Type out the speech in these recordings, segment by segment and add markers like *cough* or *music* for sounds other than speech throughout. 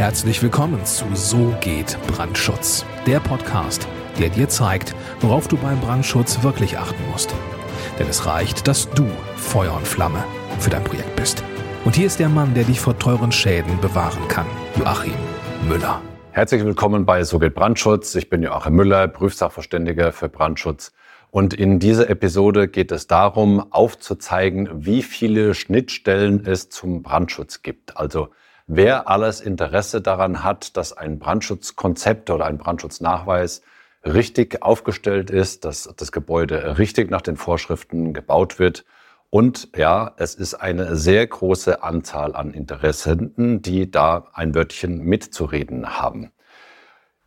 Herzlich willkommen zu So geht Brandschutz, der Podcast, der dir zeigt, worauf du beim Brandschutz wirklich achten musst. Denn es reicht, dass du Feuer und Flamme für dein Projekt bist. Und hier ist der Mann, der dich vor teuren Schäden bewahren kann, Joachim Müller. Herzlich willkommen bei So geht Brandschutz. Ich bin Joachim Müller, Prüfsachverständiger für Brandschutz. Und in dieser Episode geht es darum, aufzuzeigen, wie viele Schnittstellen es zum Brandschutz gibt. Also wer alles Interesse daran hat, dass ein Brandschutzkonzept oder ein Brandschutznachweis richtig aufgestellt ist, dass das Gebäude richtig nach den Vorschriften gebaut wird. Und ja, es ist eine sehr große Anzahl an Interessenten, die da ein Wörtchen mitzureden haben.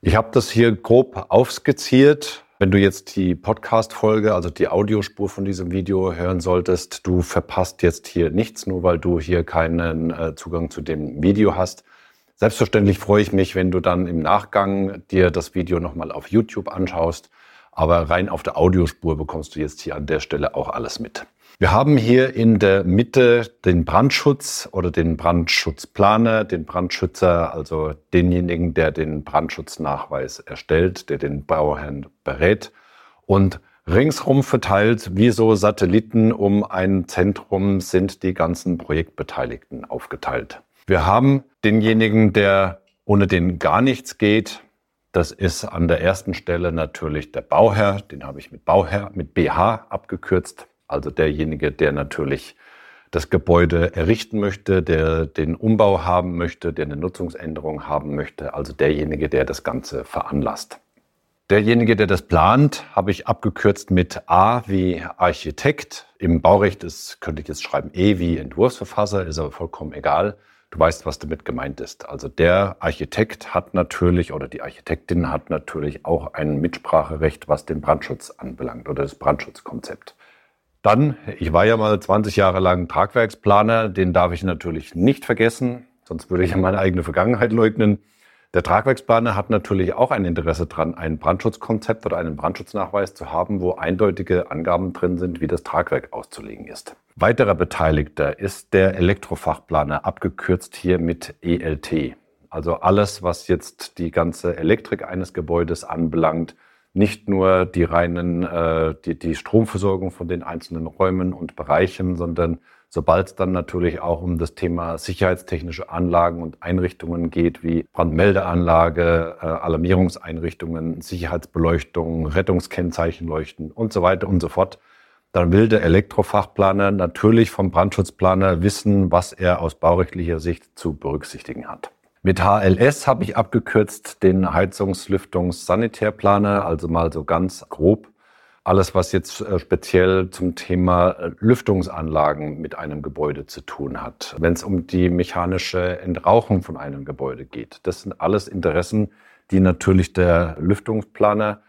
Ich habe das hier grob aufskizziert. Wenn du jetzt die Podcast-Folge, also die Audiospur von diesem Video hören solltest, du verpasst jetzt hier nichts, nur weil du hier keinen äh, Zugang zu dem Video hast. Selbstverständlich freue ich mich, wenn du dann im Nachgang dir das Video nochmal auf YouTube anschaust. Aber rein auf der Audiospur bekommst du jetzt hier an der Stelle auch alles mit. Wir haben hier in der Mitte den Brandschutz oder den Brandschutzplaner, den Brandschützer, also denjenigen, der den Brandschutznachweis erstellt, der den Bauherrn berät und ringsrum verteilt wie so Satelliten um ein Zentrum sind die ganzen Projektbeteiligten aufgeteilt. Wir haben denjenigen, der ohne den gar nichts geht. Das ist an der ersten Stelle natürlich der Bauherr, den habe ich mit Bauherr, mit BH abgekürzt. Also derjenige, der natürlich das Gebäude errichten möchte, der den Umbau haben möchte, der eine Nutzungsänderung haben möchte, also derjenige, der das Ganze veranlasst. Derjenige, der das plant, habe ich abgekürzt mit A wie Architekt. Im Baurecht ist, könnte ich jetzt schreiben E wie Entwurfsverfasser, ist aber vollkommen egal. Du weißt, was damit gemeint ist. Also der Architekt hat natürlich oder die Architektin hat natürlich auch ein Mitspracherecht, was den Brandschutz anbelangt oder das Brandschutzkonzept. Dann, ich war ja mal 20 Jahre lang Tragwerksplaner, den darf ich natürlich nicht vergessen, sonst würde ich ja meine eigene Vergangenheit leugnen. Der Tragwerksplaner hat natürlich auch ein Interesse daran, ein Brandschutzkonzept oder einen Brandschutznachweis zu haben, wo eindeutige Angaben drin sind, wie das Tragwerk auszulegen ist. Weiterer Beteiligter ist der Elektrofachplaner, abgekürzt hier mit ELT. Also alles, was jetzt die ganze Elektrik eines Gebäudes anbelangt, nicht nur die reinen, äh, die, die Stromversorgung von den einzelnen Räumen und Bereichen, sondern sobald es dann natürlich auch um das Thema sicherheitstechnische Anlagen und Einrichtungen geht, wie Brandmeldeanlage, äh, Alarmierungseinrichtungen, Sicherheitsbeleuchtung, Rettungskennzeichenleuchten und so weiter und so fort, dann will der Elektrofachplaner natürlich vom Brandschutzplaner wissen, was er aus baurechtlicher Sicht zu berücksichtigen hat. Mit HLS habe ich abgekürzt den Heizungs-Lüftungs-Sanitärplaner, also mal so ganz grob alles, was jetzt äh, speziell zum Thema äh, Lüftungsanlagen mit einem Gebäude zu tun hat. Wenn es um die mechanische Entrauchung von einem Gebäude geht. Das sind alles Interessen, die natürlich der Lüftungsplaner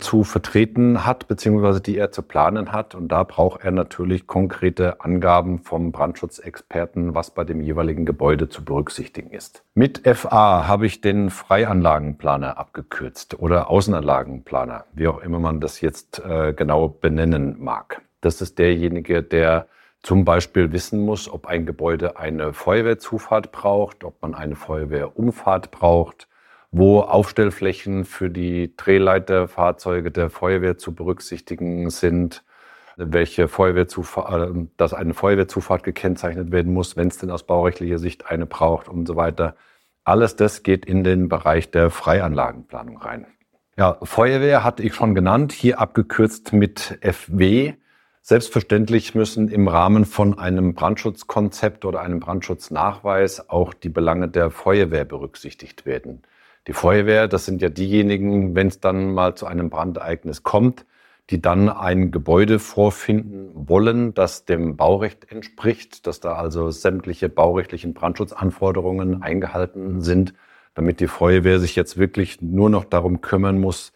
zu vertreten hat, beziehungsweise die er zu planen hat. Und da braucht er natürlich konkrete Angaben vom Brandschutzexperten, was bei dem jeweiligen Gebäude zu berücksichtigen ist. Mit FA habe ich den Freianlagenplaner abgekürzt oder Außenanlagenplaner, wie auch immer man das jetzt äh, genau benennen mag. Das ist derjenige, der zum Beispiel wissen muss, ob ein Gebäude eine Feuerwehrzufahrt braucht, ob man eine Feuerwehrumfahrt braucht, wo Aufstellflächen für die Drehleiterfahrzeuge der Feuerwehr zu berücksichtigen sind, welche äh, dass eine Feuerwehrzufahrt gekennzeichnet werden muss, wenn es denn aus baurechtlicher Sicht eine braucht und so weiter. Alles das geht in den Bereich der Freianlagenplanung rein. Ja, Feuerwehr hatte ich schon genannt, hier abgekürzt mit FW. Selbstverständlich müssen im Rahmen von einem Brandschutzkonzept oder einem Brandschutznachweis auch die Belange der Feuerwehr berücksichtigt werden. Die Feuerwehr, das sind ja diejenigen, wenn es dann mal zu einem Brandereignis kommt, die dann ein Gebäude vorfinden wollen, das dem Baurecht entspricht, dass da also sämtliche baurechtlichen Brandschutzanforderungen eingehalten sind, damit die Feuerwehr sich jetzt wirklich nur noch darum kümmern muss,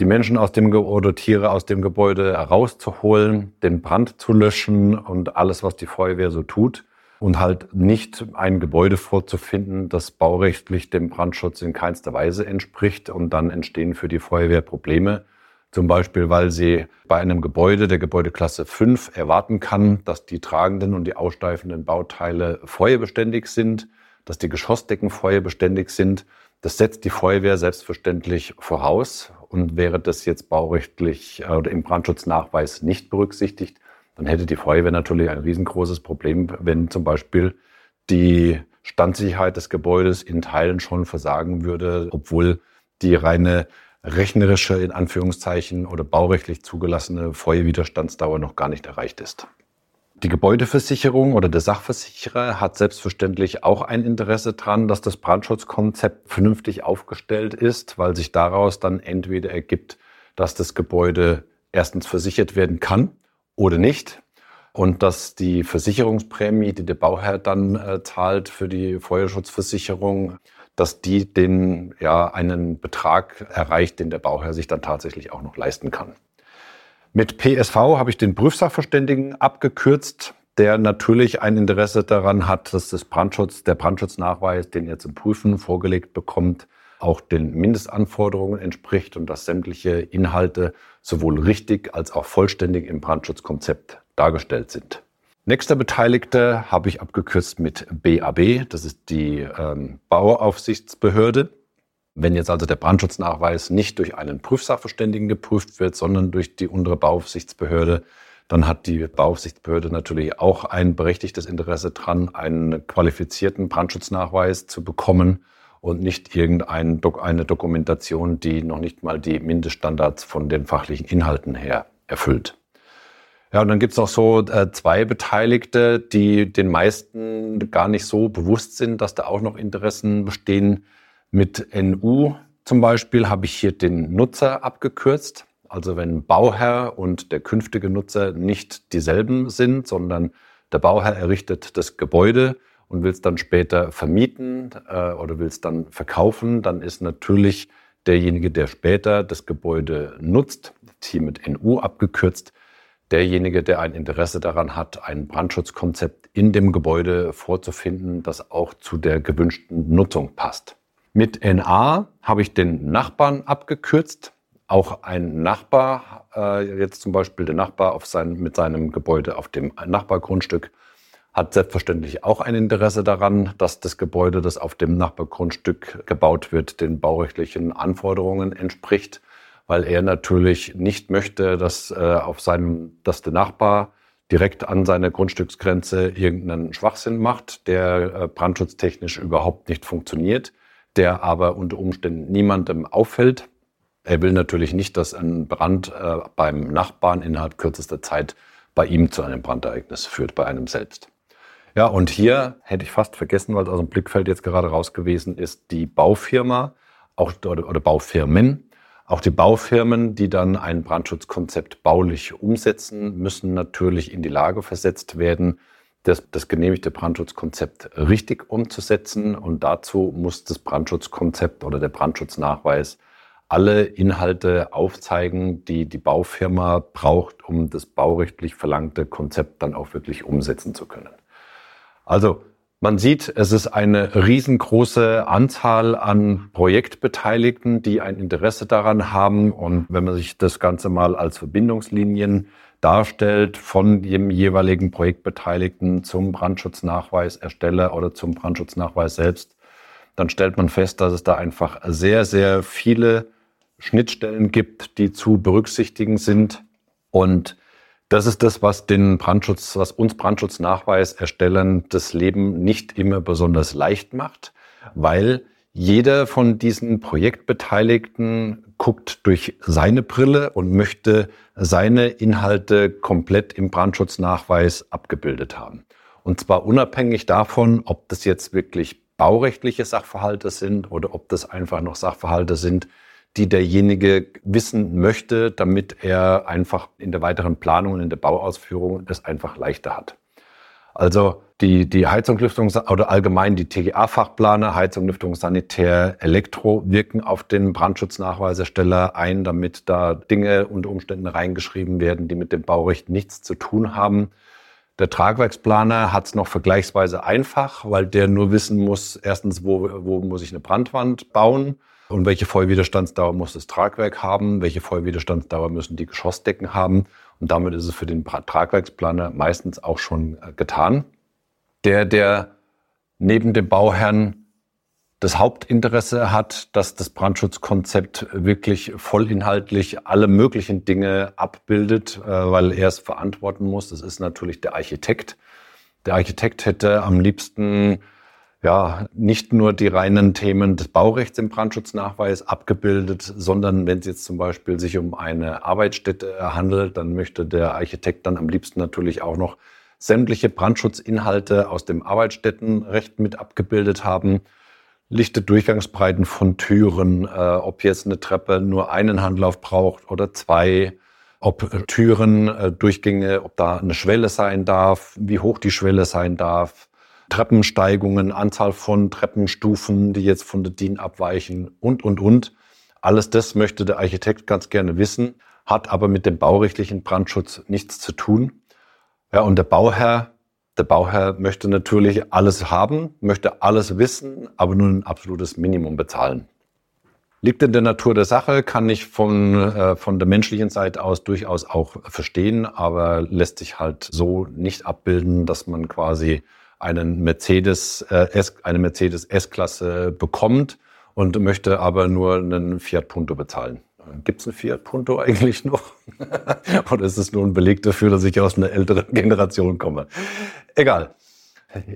die Menschen aus dem oder Tiere aus dem Gebäude herauszuholen, den Brand zu löschen und alles, was die Feuerwehr so tut und halt nicht ein Gebäude vorzufinden, das baurechtlich dem Brandschutz in keinster Weise entspricht und dann entstehen für die Feuerwehr Probleme. Zum Beispiel, weil sie bei einem Gebäude der Gebäudeklasse 5 erwarten kann, dass die tragenden und die aussteifenden Bauteile feuerbeständig sind. dass die Geschossdecken feuerbeständig sind. Das setzt die Feuerwehr selbstverständlich voraus. Und wäre das jetzt baurechtlich äh, oder im Brandschutznachweis nicht berücksichtigt, dann hätte die Feuerwehr natürlich ein riesengroßes Problem, wenn zum Beispiel die Standsicherheit des Gebäudes in Teilen schon versagen würde, obwohl die reine rechnerische, in Anführungszeichen, oder baurechtlich zugelassene Feuerwiderstandsdauer noch gar nicht erreicht ist. Die Gebäudeversicherung oder der Sachversicherer hat selbstverständlich auch ein Interesse daran, dass das Brandschutzkonzept vernünftig aufgestellt ist, weil sich daraus dann entweder ergibt, dass das Gebäude erstens versichert werden kann oder nicht und dass die Versicherungsprämie, die der Bauherr dann äh, zahlt für die Feuerschutzversicherung, dass die den ja einen Betrag erreicht, den der Bauherr sich dann tatsächlich auch noch leisten kann. Mit PSV habe ich den Prüfsachverständigen abgekürzt, der natürlich ein Interesse daran hat, dass das Brandschutz, der Brandschutznachweis, den er zum Prüfen vorgelegt bekommt, auch den Mindestanforderungen entspricht und dass sämtliche Inhalte sowohl richtig als auch vollständig im Brandschutzkonzept dargestellt sind. Nächster Beteiligte habe ich abgekürzt mit BAB, das ist die ähm, Bauaufsichtsbehörde. Wenn jetzt also der Brandschutznachweis nicht durch einen Prüfsachverständigen geprüft wird, sondern durch die untere Bauaufsichtsbehörde, dann hat die Bauaufsichtsbehörde natürlich auch ein berechtigtes Interesse daran, einen qualifizierten Brandschutznachweis zu bekommen und nicht irgendeine Dokumentation, die noch nicht mal die Mindeststandards von den fachlichen Inhalten her erfüllt. Ja, und dann gibt's noch so äh, zwei Beteiligte, die den meisten gar nicht so bewusst sind, dass da auch noch Interessen bestehen, mit NU zum Beispiel habe ich hier den Nutzer abgekürzt. Also wenn Bauherr und der künftige Nutzer nicht dieselben sind, sondern der Bauherr errichtet das Gebäude und will es dann später vermieten äh, oder will es dann verkaufen, dann ist natürlich derjenige, der später das Gebäude nutzt, hier mit NU abgekürzt, derjenige, der ein Interesse daran hat, ein Brandschutzkonzept in dem Gebäude vorzufinden, das auch zu der gewünschten Nutzung passt. Mit NA habe ich den Nachbarn abgekürzt. Auch ein Nachbar, äh, jetzt zum Beispiel der Nachbar sein, mit seinem Gebäude auf dem Nachbargrundstück, hat selbstverständlich auch ein Interesse daran, dass das Gebäude, das auf dem Nachbargrundstück gebaut wird, den baurechtlichen Anforderungen entspricht, weil er natürlich nicht möchte, dass, äh, auf seinem, dass der Nachbar direkt an seiner Grundstücksgrenze irgendeinen Schwachsinn macht, der äh, brandschutztechnisch überhaupt nicht funktioniert der aber unter Umständen niemandem auffällt. Er will natürlich nicht, dass ein Brand äh, beim Nachbarn innerhalb kürzester Zeit bei ihm zu einem Brandereignis führt, bei einem selbst. Ja, und hier hätte ich fast vergessen, weil es aus dem Blickfeld jetzt gerade raus gewesen ist, die Baufirma auch, oder, oder Baufirmen. Auch die Baufirmen, die dann ein Brandschutzkonzept baulich umsetzen, müssen natürlich in die Lage versetzt werden, das, das genehmigte Brandschutzkonzept richtig umzusetzen. Und dazu muss das Brandschutzkonzept oder der Brandschutznachweis alle Inhalte aufzeigen, die die Baufirma braucht, um das baurechtlich verlangte Konzept dann auch wirklich umsetzen zu können. Also man sieht, es ist eine riesengroße Anzahl an Projektbeteiligten, die ein Interesse daran haben. Und wenn man sich das Ganze mal als Verbindungslinien darstellt von dem jeweiligen Projektbeteiligten zum Brandschutznachweisersteller oder zum Brandschutznachweis selbst, dann stellt man fest, dass es da einfach sehr, sehr viele Schnittstellen gibt, die zu berücksichtigen sind. Und das ist das, was den Brandschutz, was uns Brandschutznachweiserstellern das Leben nicht immer besonders leicht macht, weil jeder von diesen Projektbeteiligten guckt durch seine Brille und möchte seine Inhalte komplett im Brandschutznachweis abgebildet haben. Und zwar unabhängig davon, ob das jetzt wirklich baurechtliche Sachverhalte sind oder ob das einfach noch Sachverhalte sind, die derjenige wissen möchte, damit er einfach in der weiteren Planung und in der Bauausführung es einfach leichter hat. Also die, die Heizung, Lüftung oder allgemein die TGA-Fachplaner, Heizung, Lüftung, Sanitär, Elektro wirken auf den Brandschutznachweisersteller ein, damit da Dinge und Umstände reingeschrieben werden, die mit dem Baurecht nichts zu tun haben. Der Tragwerksplaner hat es noch vergleichsweise einfach, weil der nur wissen muss, erstens, wo, wo muss ich eine Brandwand bauen und welche Vollwiderstandsdauer muss das Tragwerk haben, welche Vollwiderstandsdauer müssen die Geschossdecken haben. Und damit ist es für den Tragwerksplaner meistens auch schon äh, getan. Der, der neben dem Bauherrn das Hauptinteresse hat, dass das Brandschutzkonzept wirklich vollinhaltlich alle möglichen Dinge abbildet, äh, weil er es verantworten muss. Das ist natürlich der Architekt. Der Architekt hätte am liebsten ja, nicht nur die reinen Themen des Baurechts im Brandschutznachweis abgebildet, sondern wenn es jetzt zum Beispiel sich um eine Arbeitsstätte handelt, dann möchte der Architekt dann am liebsten natürlich auch noch sämtliche Brandschutzinhalte aus dem Arbeitsstättenrecht mit abgebildet haben. Lichte Durchgangsbreiten von Türen, äh, ob jetzt eine Treppe nur einen Handlauf braucht oder zwei, ob Türen, äh, Durchgänge, ob da eine Schwelle sein darf, wie hoch die Schwelle sein darf, Treppensteigungen, Anzahl von Treppenstufen, die jetzt von der DIN abweichen und, und, und. Alles das möchte der Architekt ganz gerne wissen, hat aber mit dem baurechtlichen Brandschutz nichts zu tun. Ja, und der Bauherr der Bauherr möchte natürlich alles haben, möchte alles wissen, aber nur ein absolutes Minimum bezahlen. Liegt in der Natur der Sache, kann ich von, äh, von der menschlichen Seite aus durchaus auch verstehen, aber lässt sich halt so nicht abbilden, dass man quasi einen Mercedes, äh, S, eine Mercedes S-Klasse bekommt und möchte aber nur einen Fiat Punto bezahlen. Gibt es einen Fiat Punto eigentlich noch? *laughs* Oder ist es nur ein Beleg dafür, dass ich aus einer älteren Generation komme? Egal.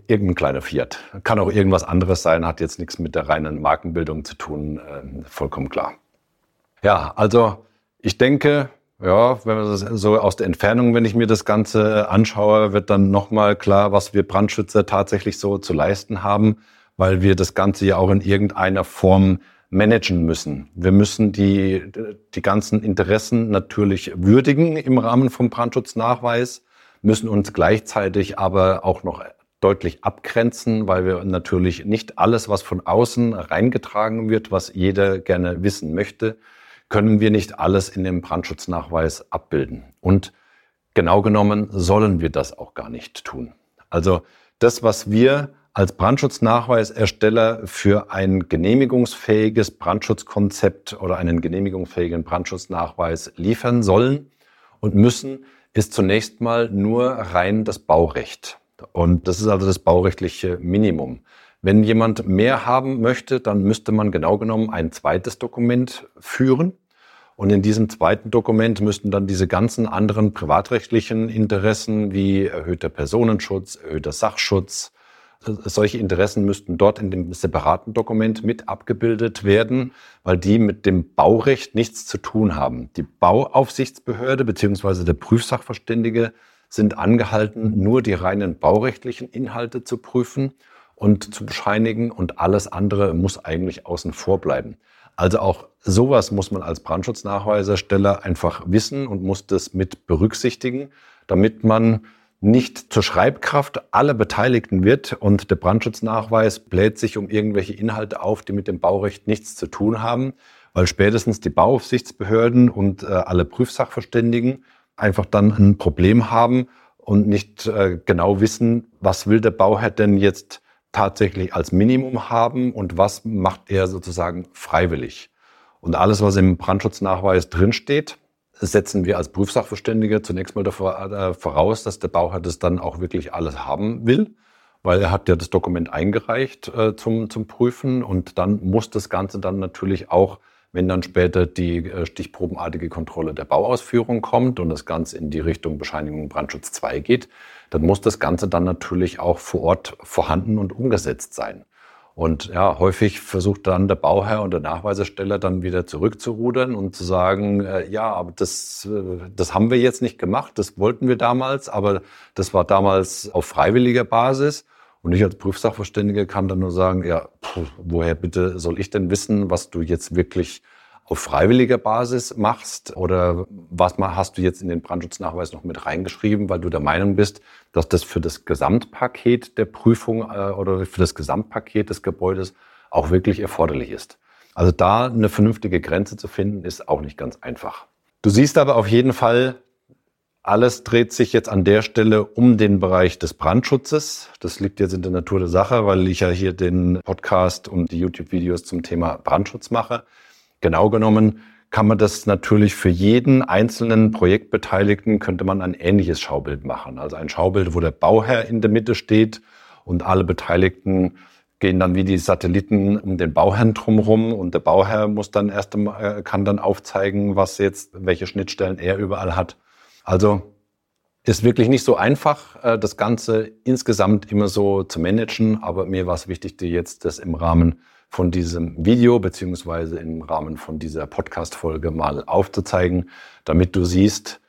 Irgendein kleiner Fiat. Kann auch irgendwas anderes sein, hat jetzt nichts mit der reinen Markenbildung zu tun, äh, vollkommen klar. Ja, also ich denke, ja, wenn man das so aus der Entfernung, wenn ich mir das Ganze anschaue, wird dann nochmal klar, was wir Brandschützer tatsächlich so zu leisten haben, weil wir das Ganze ja auch in irgendeiner Form managen müssen. Wir müssen die, die ganzen Interessen natürlich würdigen im Rahmen vom Brandschutznachweis, müssen uns gleichzeitig aber auch noch deutlich abgrenzen, weil wir natürlich nicht alles, was von außen reingetragen wird, was jeder gerne wissen möchte, können wir nicht alles in dem Brandschutznachweis abbilden. Und genau genommen sollen wir das auch gar nicht tun. Also das, was wir als Brandschutznachweisersteller für ein genehmigungsfähiges Brandschutzkonzept oder einen genehmigungsfähigen Brandschutznachweis liefern sollen und müssen, ist zunächst mal nur rein das Baurecht. Und das ist also das baurechtliche Minimum. Wenn jemand mehr haben möchte, dann müsste man genau genommen ein zweites Dokument führen. Und in diesem zweiten Dokument müssten dann diese ganzen anderen privatrechtlichen Interessen wie erhöhter Personenschutz, erhöhter Sachschutz, solche Interessen müssten dort in dem separaten Dokument mit abgebildet werden, weil die mit dem Baurecht nichts zu tun haben. Die Bauaufsichtsbehörde bzw. der Prüfsachverständige sind angehalten, nur die reinen baurechtlichen Inhalte zu prüfen und zu bescheinigen und alles andere muss eigentlich außen vor bleiben. Also auch sowas muss man als Brandschutznachweisersteller einfach wissen und muss das mit berücksichtigen, damit man nicht zur Schreibkraft aller Beteiligten wird und der Brandschutznachweis bläht sich um irgendwelche Inhalte auf, die mit dem Baurecht nichts zu tun haben, weil spätestens die Bauaufsichtsbehörden und äh, alle Prüfsachverständigen einfach dann ein Problem haben und nicht äh, genau wissen, was will der Bauherr denn jetzt tatsächlich als Minimum haben und was macht er sozusagen freiwillig. Und alles, was im Brandschutznachweis drinsteht, setzen wir als Prüfsachverständige zunächst mal davor, äh, voraus, dass der Bauherr das dann auch wirklich alles haben will, weil er hat ja das Dokument eingereicht äh, zum, zum Prüfen und dann muss das Ganze dann natürlich auch, wenn dann später die äh, stichprobenartige Kontrolle der Bauausführung kommt und das Ganze in die Richtung Bescheinigung Brandschutz 2 geht, dann muss das Ganze dann natürlich auch vor Ort vorhanden und umgesetzt sein. Und ja, häufig versucht dann der Bauherr und der Nachweisesteller dann wieder zurückzurudern und zu sagen, äh, ja, aber das, äh, das haben wir jetzt nicht gemacht, das wollten wir damals, aber das war damals auf freiwilliger Basis. Und ich als Prüfsachverständige kann dann nur sagen, ja, pff, woher bitte soll ich denn wissen, was du jetzt wirklich auf freiwilliger Basis machst oder was hast du jetzt in den Brandschutznachweis noch mit reingeschrieben, weil du der Meinung bist, dass das für das Gesamtpaket der Prüfung äh, oder für das Gesamtpaket des Gebäudes auch wirklich erforderlich ist. Also da eine vernünftige Grenze zu finden, ist auch nicht ganz einfach. Du siehst aber auf jeden Fall, alles dreht sich jetzt an der Stelle um den Bereich des Brandschutzes. Das liegt jetzt in der Natur der Sache, weil ich ja hier den Podcast und die YouTube-Videos zum Thema Brandschutz mache. Genau genommen kann man das natürlich für jeden einzelnen Projektbeteiligten könnte man ein ähnliches Schaubild machen. Also ein Schaubild, wo der Bauherr in der Mitte steht und alle Beteiligten gehen dann wie die Satelliten um den Bauherrn drumherum und der Bauherr muss dann erst äh, kann dann aufzeigen, was jetzt, welche Schnittstellen er überall hat. Also ist wirklich nicht so einfach, äh, das Ganze insgesamt immer so zu managen, aber mir war es wichtig, dir jetzt das im Rahmen von diesem Video beziehungsweise im Rahmen von dieser Podcast-Folge mal aufzuzeigen, damit du siehst,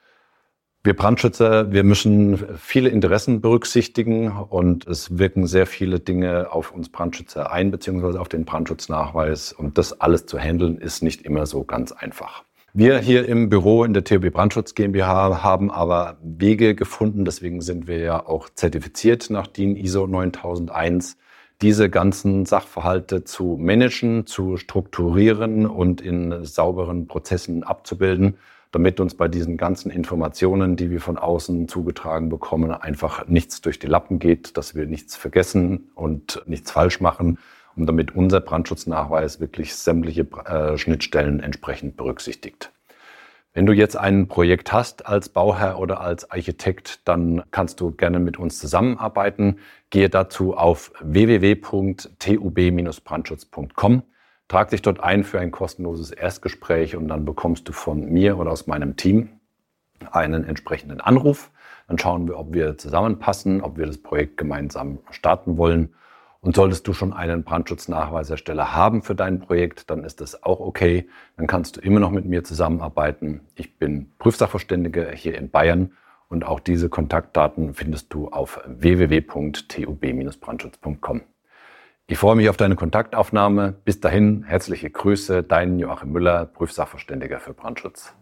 wir Brandschützer, wir müssen viele Interessen berücksichtigen und es wirken sehr viele Dinge auf uns Brandschützer ein, beziehungsweise auf den Brandschutznachweis. Und das alles zu handeln, ist nicht immer so ganz einfach. Wir hier im Büro in der TOB Brandschutz GmbH haben aber Wege gefunden, deswegen sind wir ja auch zertifiziert nach DIN ISO 9001, diese ganzen Sachverhalte zu managen, zu strukturieren und in sauberen Prozessen abzubilden damit uns bei diesen ganzen Informationen, die wir von außen zugetragen bekommen, einfach nichts durch die Lappen geht, dass wir nichts vergessen und nichts falsch machen und damit unser Brandschutznachweis wirklich sämtliche äh, Schnittstellen entsprechend berücksichtigt. Wenn du jetzt ein Projekt hast als Bauherr oder als Architekt, dann kannst du gerne mit uns zusammenarbeiten. Gehe dazu auf www.tub-brandschutz.com Trag dich dort ein für ein kostenloses Erstgespräch und dann bekommst du von mir oder aus meinem Team einen entsprechenden Anruf. Dann schauen wir, ob wir zusammenpassen, ob wir das Projekt gemeinsam starten wollen. Und solltest du schon einen Brandschutznachweisersteller haben für dein Projekt, dann ist das auch okay. Dann kannst du immer noch mit mir zusammenarbeiten. Ich bin Prüfsachverständiger hier in Bayern und auch diese Kontaktdaten findest du auf www.tub-brandschutz.com. Ich freue mich auf deine Kontaktaufnahme. Bis dahin, herzliche Grüße, dein Joachim Müller, Prüfsachverständiger für Brandschutz.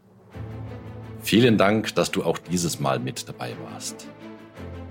Vielen Dank, dass du auch dieses Mal mit dabei warst.